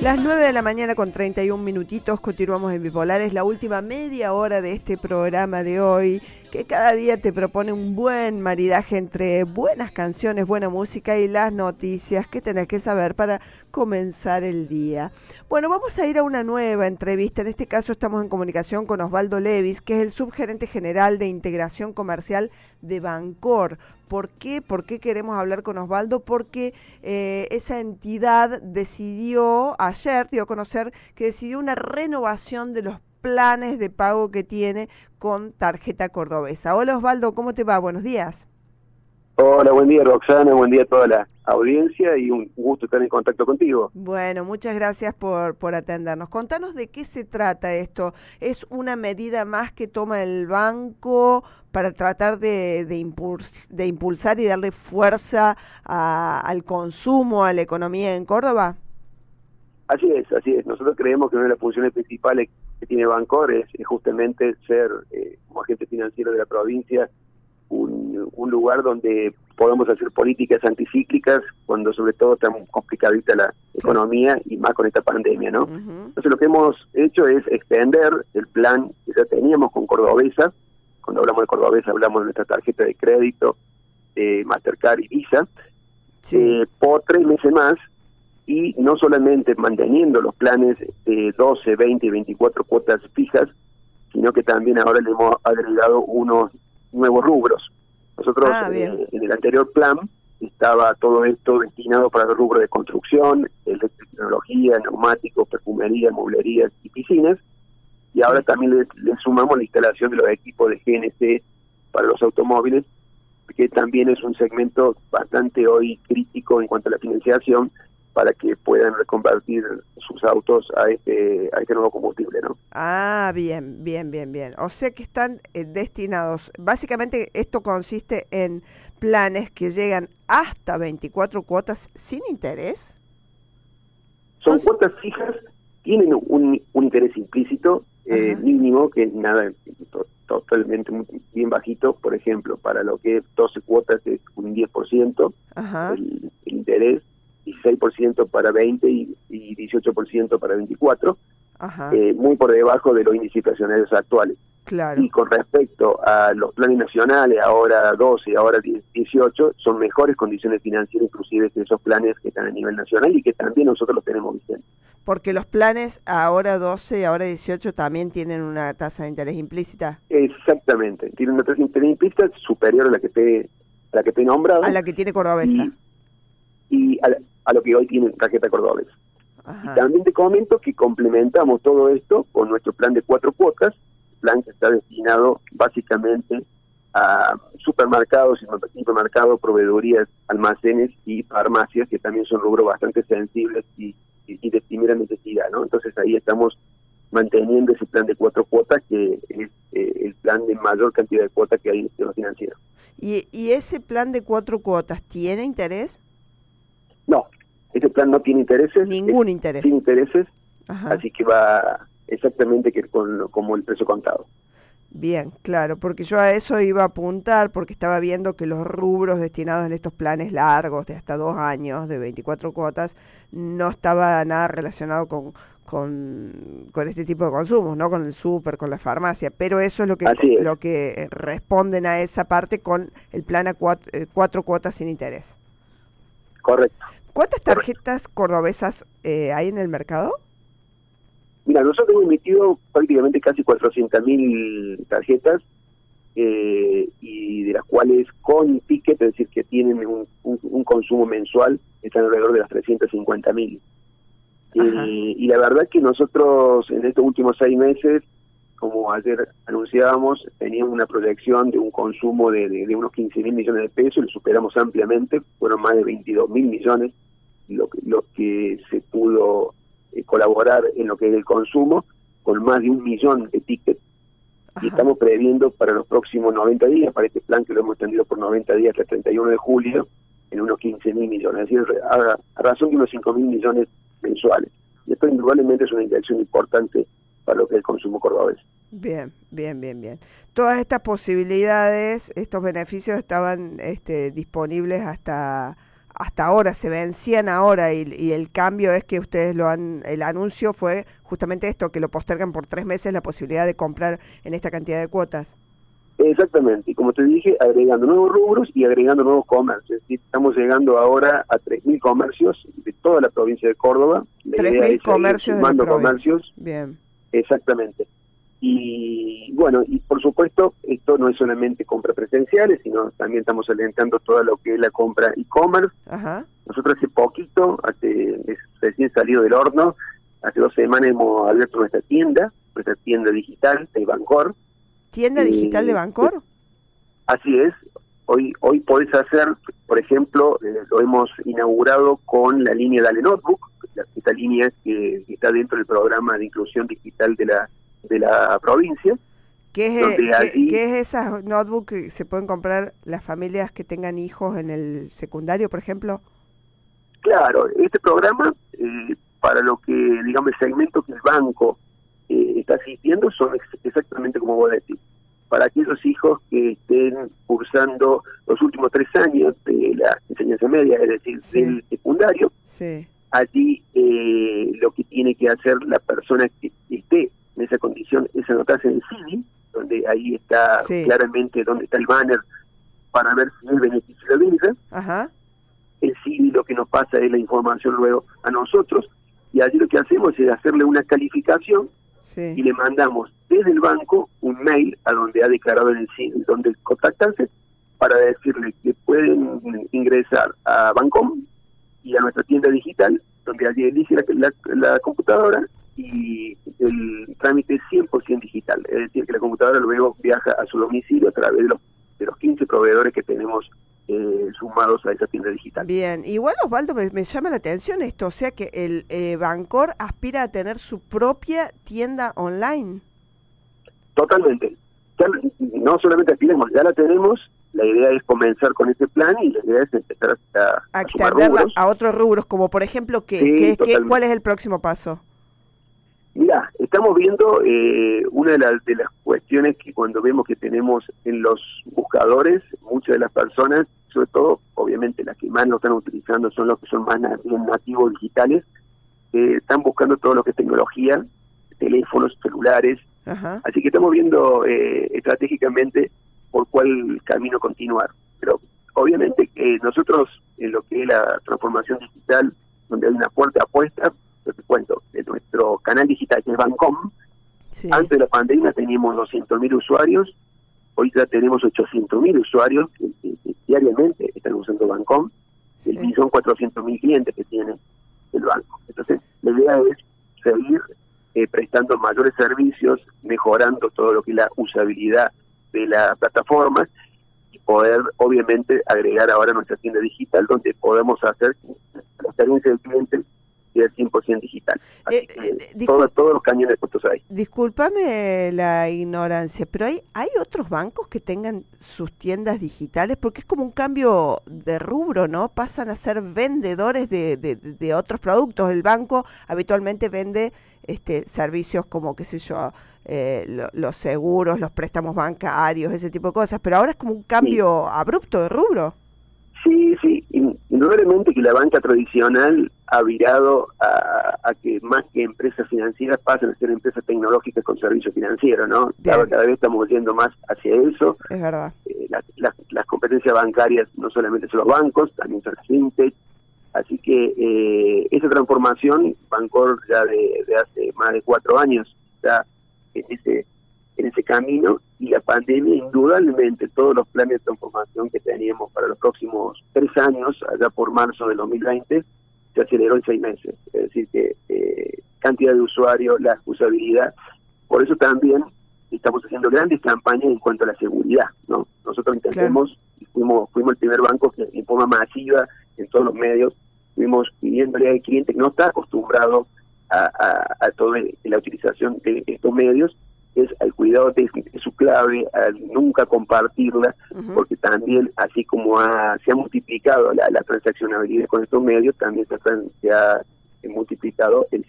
Las 9 de la mañana con 31 minutitos continuamos en Bipolares, la última media hora de este programa de hoy, que cada día te propone un buen maridaje entre buenas canciones, buena música y las noticias que tenés que saber para comenzar el día. Bueno, vamos a ir a una nueva entrevista. En este caso estamos en comunicación con Osvaldo Levis, que es el subgerente general de integración comercial de Bancor. ¿Por qué? ¿Por qué queremos hablar con Osvaldo? Porque eh, esa entidad decidió, ayer dio a conocer que decidió una renovación de los planes de pago que tiene con tarjeta cordobesa. Hola Osvaldo, ¿cómo te va? Buenos días. Hola, buen día Roxana, buen día a toda la audiencia y un gusto estar en contacto contigo. Bueno, muchas gracias por, por atendernos. Contanos de qué se trata esto. ¿Es una medida más que toma el banco para tratar de, de, de impulsar y darle fuerza al consumo, a la economía en Córdoba? Así es, así es. Nosotros creemos que una de las funciones principales que tiene Bancor es, justamente ser, eh, como agente financiero de la provincia, un, un, lugar donde podemos hacer políticas anticíclicas cuando sobre todo está complicadita la economía y más con esta pandemia, ¿no? Entonces lo que hemos hecho es extender el plan que ya teníamos con Cordobesa, cuando hablamos de Cordobesa hablamos de nuestra tarjeta de crédito, de Mastercard y Visa, eh, por tres meses más y no solamente manteniendo los planes de 12, 20 y 24 cuotas fijas, sino que también ahora le hemos agregado unos nuevos rubros. Nosotros ah, eh, en el anterior plan estaba todo esto destinado para el rubro de construcción, tecnología, neumáticos, perfumería, mueblerías y piscinas, y ahora también le, sumamos la instalación de los equipos de GNC para los automóviles, que también es un segmento bastante hoy crítico en cuanto a la financiación, para que puedan reconvertir sus autos a este, a este nuevo combustible, ¿no? Ah, bien, bien, bien, bien. O sea que están eh, destinados, básicamente esto consiste en planes que llegan hasta 24 cuotas sin interés. Son cuotas fijas, tienen un, un interés implícito eh, mínimo, que es nada, totalmente bien bajito, por ejemplo, para lo que es 12 cuotas es un 10% el interés 16% para 20 y, y 18% para 24, eh, muy por debajo de los índices inflacionarios actuales. Claro. Y con respecto a los planes nacionales, ahora 12 y ahora 18, son mejores condiciones financieras inclusive que esos planes que están a nivel nacional y que también nosotros los tenemos vigentes. Porque los planes ahora 12 y ahora 18 también tienen una tasa de interés implícita. Exactamente, tienen una tasa de interés implícita superior a la que te, a la que te he nombrado. A la que tiene Cordobesa. Y, y a, a lo que hoy tienen tarjeta Cordobés. Y también te comento que complementamos todo esto con nuestro plan de cuatro cuotas, plan que está destinado básicamente a supermercados, supermercados, proveedorías, almacenes y farmacias, que también son rubros bastante sensibles y, de primera necesidad, ¿no? Entonces ahí estamos manteniendo ese plan de cuatro cuotas, que es eh, el plan de mayor cantidad de cuotas que hay en el sistema financiero. ¿Y, ¿Y ese plan de cuatro cuotas tiene interés? No, este plan no tiene intereses. Ningún interés. Sin intereses, así que va exactamente que con, como el precio contado. Bien, claro, porque yo a eso iba a apuntar porque estaba viendo que los rubros destinados en estos planes largos de hasta dos años, de 24 cuotas, no estaba nada relacionado con, con, con este tipo de consumos, ¿no? Con el súper, con la farmacia, pero eso es lo que, lo que responden a esa parte con el plan a cuatro, eh, cuatro cuotas sin interés. Correcto. ¿Cuántas tarjetas cordobesas eh, hay en el mercado? Mira, nosotros hemos emitido prácticamente casi 400.000 tarjetas eh, y de las cuales con ticket, es decir, que tienen un, consumo mensual, están alrededor de las 350.000. Eh, y la verdad que nosotros en estos últimos seis meses como ayer anunciábamos, teníamos una proyección de un consumo de, de, unos 15 mil millones de pesos, lo superamos ampliamente, fueron más de 22 mil millones lo, lo que se pudo eh, colaborar en lo que es el consumo, con más de un millón de tickets. Y estamos previendo para los próximos 90 días, para este plan que lo hemos extendido por 90 días hasta el 31 de julio, en unos 15 mil millones, es decir, a, razón de unos 5 mil millones mensuales. Y esto indudablemente es una inyección importante para lo que es el consumo cordobés. Bien, bien, bien, bien. Todas estas posibilidades, estos beneficios estaban este, disponibles hasta hasta ahora, se vencían ahora y, y, el cambio es que ustedes lo han, el anuncio fue justamente esto, que lo postergan por tres meses la posibilidad de comprar en esta cantidad de cuotas. Exactamente, y como te dije, agregando nuevos rubros y agregando nuevos comercios. estamos llegando ahora a 3.000 comercios de toda la provincia de Córdoba. 3.000 comercios sumando comercios. Bien. Exactamente. Y bueno, y por supuesto, esto no es solamente compra presenciales, sino también estamos alentando todo lo que es la compra e-commerce. Nosotros hace poquito, hace recién salido del horno, hace dos semanas hemos abierto nuestra tienda, nuestra tienda digital de Bancor. ¿Tienda digital de Bancor? Así es. Hoy hoy podés hacer, por ejemplo, eh, lo hemos inaugurado con la línea Dale Notebook, esta línea que está dentro del programa de inclusión digital de la de la provincia. ¿Qué es, eh, ¿qué, es esa notebook que se pueden comprar las familias que tengan hijos en el secundario, por ejemplo? Claro, este programa, eh, para lo que, digamos, el segmento que el banco eh, está asistiendo, son exactamente como vos decís. Para aquellos hijos que estén cursando los últimos tres años de la enseñanza media, es decir, del secundario, allí lo que tiene que hacer la persona que en esa condición es anotarse en el CIDI, donde ahí está claramente donde está el banner para ver si es beneficio de Ajá. El CIDI lo que nos pasa es la información luego a nosotros y allí lo que hacemos es hacerle una calificación y le mandamos desde el banco un mail a donde ha declarado en el CIDI, donde contactarse para decirle que pueden ingresar a Bancom y a nuestra tienda digital, donde allí elige la computadora y el trámite es 100% digital, es decir, que la computadora luego viaja a su domicilio a través de los, de los 15 proveedores que tenemos eh, sumados a esa tienda digital. Bien, igual Osvaldo me, llama la atención esto, o sea que el eh, Bancor aspira a tener su propia tienda online. Totalmente. no solamente aspiramos, ya la tenemos, la idea es comenzar con este plan y la idea es empezar a, a, extenderla a, otros rubros, como por ejemplo, ¿qué, qué, ¿cuál es el próximo paso? Mira, estamos viendo eh, una de, las de las cuestiones que cuando vemos que tenemos en los buscadores, muchas de las personas, sobre todo, obviamente las que más lo están utilizando son los que son más nativos digitales, eh, están buscando todo lo que es tecnología, teléfonos, celulares. Así que estamos viendo eh, estratégicamente por cuál camino continuar. Pero obviamente que nosotros, en lo que es la transformación digital, donde hay una fuerte apuesta, te cuento, de nuestro canal digital que es Bancom, antes de la pandemia teníamos 200.000 usuarios, hoy ya tenemos 800.000 usuarios que, diariamente están usando Bancom, y son 400.000 clientes que tiene el banco. Entonces, la idea es seguir eh, prestando mayores servicios, mejorando todo lo que es la usabilidad de la plataforma y poder, obviamente, agregar ahora nuestra tienda digital donde podemos hacer la experiencia del cliente es 100% digital. Eh, eh, todos los cañones puestos ahí. Discúlpame la ignorancia, pero hay, ¿hay otros bancos que tengan sus tiendas digitales? Porque es como un cambio de rubro, ¿no? Pasan a ser vendedores de, de, otros productos. El banco habitualmente vende este servicios como, qué sé yo, eh, los seguros, los préstamos bancarios, ese tipo de cosas, pero ahora es como un cambio abrupto de rubro. Sí, sí, indudablemente que la banca tradicional ha virado a, que más que empresas financieras pasen a ser empresas tecnológicas con servicios financieros, ¿no? Cada, vez estamos yendo más hacia eso. Es verdad. Eh, las competencias bancarias no solamente son los bancos, también son las fintech. Así que eh, esa transformación, Bancor ya de, hace más de cuatro años está en ese, en ese camino y la pandemia indudablemente todos los planes de transformación que teníamos para los próximos tres años, allá por marzo del 2020, se aceleró en seis meses. Es decir, que eh, cantidad de usuarios, la usabilidad. Por eso también estamos haciendo grandes campañas en cuanto a la seguridad. no Nosotros intentemos, fuimos, fuimos el primer banco que en forma masiva en todos los medios, fuimos pidiéndole al cliente que no está acostumbrado a, a, toda la utilización de estos medios, es al cuidado de, su clave, al nunca compartirla, porque también, así como se ha multiplicado la, transaccionabilidad con estos medios, también se, ha multiplicado el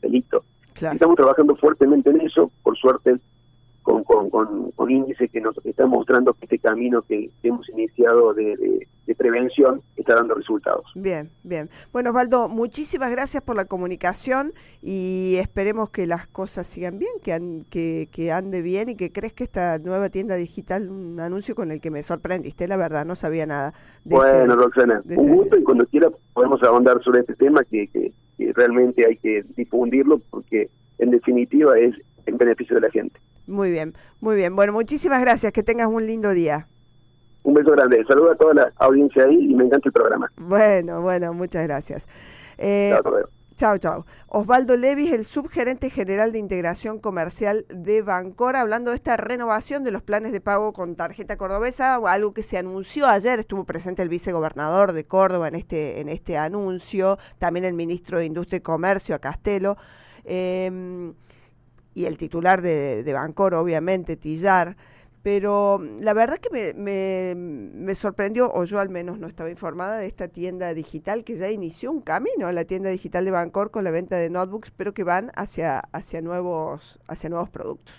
delito. Estamos trabajando fuertemente en eso, por suerte con, con, con, índices que nos están mostrando que este camino que hemos iniciado de, prevención está dando resultados. Bien, bien. Bueno, Osvaldo, muchísimas gracias por la comunicación y esperemos que las cosas sigan bien, que, que, ande bien y que crees que esta nueva tienda digital, un anuncio con el que me sorprendiste, la verdad, no sabía nada. bueno, este, Roxana, un este gusto y cuando quiera podemos ahondar sobre este tema que, que realmente hay que difundirlo porque en definitiva es en beneficio de la gente. Muy bien, muy bien. Bueno, muchísimas gracias. Que tengas un lindo día. Un beso grande. Saludos a toda la audiencia ahí y me encanta el programa. Bueno, bueno, muchas gracias. Eh, chao, chao. Osvaldo Levis, el subgerente general de integración comercial de Bancor, hablando de esta renovación de los planes de pago con tarjeta cordobesa, algo que se anunció ayer, estuvo presente el vicegobernador de Córdoba en este, en este anuncio, también el ministro de Industria y Comercio, a Castelo. Eh, y el titular de, de Bancor, obviamente, Tillar. Pero mm, la verdad que me, me, me, sorprendió, o yo al menos no estaba informada, de esta tienda digital que ya inició un camino, la tienda digital de Bancor con la venta de notebooks, pero que van hacia, hacia, nuevos, hacia nuevos productos.